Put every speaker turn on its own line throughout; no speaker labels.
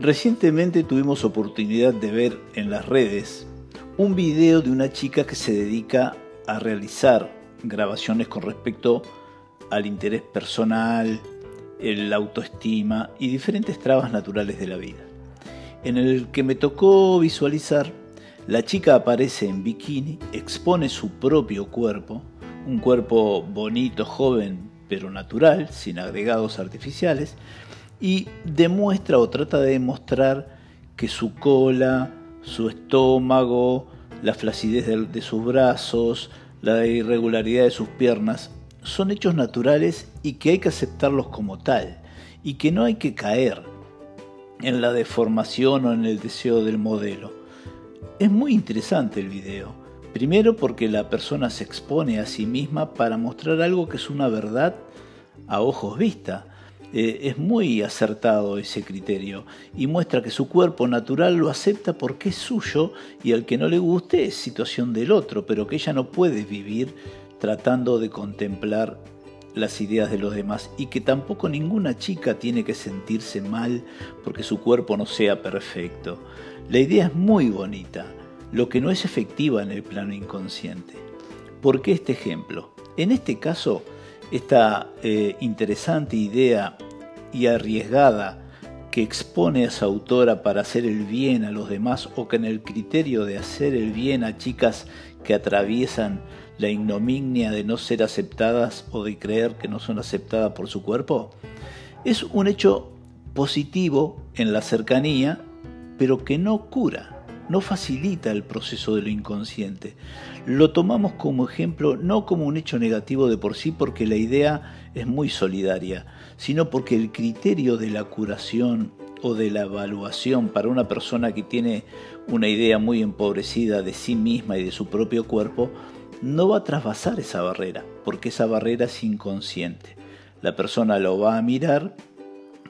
Recientemente tuvimos oportunidad de ver en las redes un video de una chica que se dedica a realizar grabaciones con respecto al interés personal, la autoestima y diferentes trabas naturales de la vida. En el que me tocó visualizar, la chica aparece en bikini, expone su propio cuerpo, un cuerpo bonito, joven, pero natural, sin agregados artificiales, y demuestra o trata de demostrar que su cola, su estómago, la flacidez de, sus brazos, la irregularidad de sus piernas son hechos naturales y que hay que aceptarlos como tal y que no hay que caer en la deformación o en el deseo del modelo. Es muy interesante el video. Primero porque la persona se expone a sí misma para mostrar algo que es una verdad a ojos vista. Eh, es muy acertado ese criterio y muestra que su cuerpo natural lo acepta porque es suyo y al que no le guste es situación del otro, pero que ella no puede vivir tratando de contemplar las ideas de los demás y que tampoco ninguna chica tiene que sentirse mal porque su cuerpo no sea perfecto. La idea es muy bonita, lo que no es efectiva en el plano inconsciente. ¿Por qué este ejemplo? En este caso, esta eh, interesante idea y arriesgada que expone a esa autora para hacer el bien a los demás o que en el criterio de hacer el bien a chicas que atraviesan la ignominia de no ser aceptadas o de creer que no son aceptadas por su cuerpo, es un hecho positivo en la cercanía, pero que no cura no facilita el proceso de lo inconsciente. Lo tomamos como ejemplo no como un hecho negativo de por sí porque la idea es muy solidaria, sino porque el criterio de la curación o de la evaluación para una persona que tiene una idea muy empobrecida de sí misma y de su propio cuerpo, no va a trasvasar esa barrera, porque esa barrera es inconsciente. La persona lo va a mirar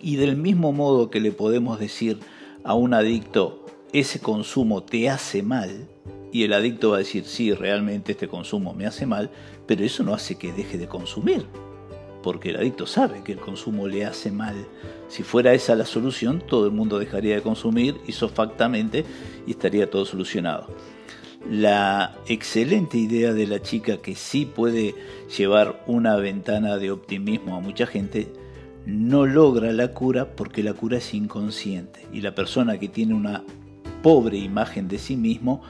y del mismo modo que le podemos decir a un adicto ese consumo te hace mal, y el adicto va a decir, sí, realmente este consumo me hace mal, pero eso no hace que deje de consumir, porque el adicto sabe que el consumo le hace mal. Si fuera esa la solución, todo el mundo dejaría de consumir isofactamente y estaría todo solucionado. La excelente idea de la chica que sí puede llevar una ventana de optimismo a mucha gente, no logra la cura porque la cura es inconsciente y la persona que tiene una pobre imagen de sí mismo,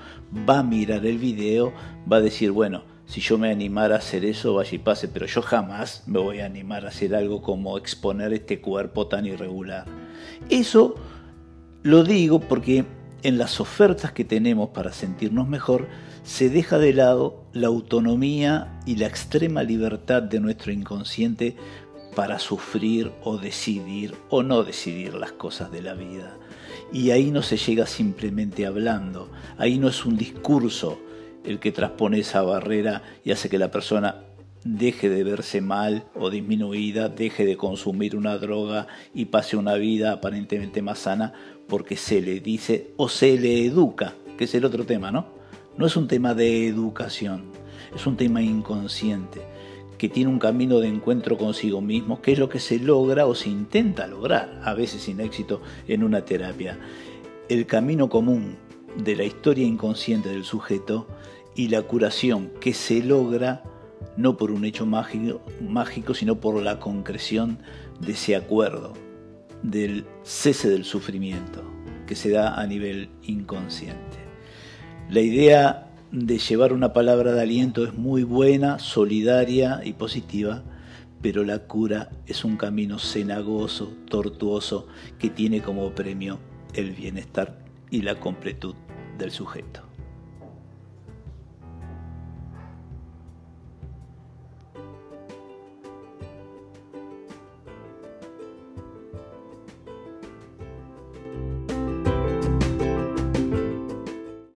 va a mirar el video, va a decir, bueno, si yo me animara a hacer eso, vaya y pase, pero yo jamás me voy a animar a hacer algo como exponer este cuerpo tan irregular. Eso lo digo porque en las ofertas que tenemos para sentirnos mejor, se deja de lado la autonomía y la extrema libertad de nuestro inconsciente para sufrir o decidir o no decidir las cosas de la vida. Y ahí no se llega simplemente hablando, ahí no es un discurso el que transpone esa barrera y hace que la persona deje de verse mal o disminuida, deje de consumir una droga y pase una vida aparentemente más sana porque se le dice o se le educa, que es el otro tema, ¿no? No es un tema de educación, es un tema inconsciente que tiene un camino de encuentro consigo mismo, que es lo que se logra o se intenta lograr, a veces sin éxito, en una terapia. El camino común de la historia inconsciente del sujeto y la curación que se logra no por un hecho mágico, mágico, sino por la concreción de ese acuerdo, del cese del sufrimiento que se da a nivel inconsciente. La idea de llevar una palabra de aliento es muy buena, solidaria y positiva, pero la cura es un camino cenagoso, tortuoso, que tiene como premio el bienestar y la completud del sujeto.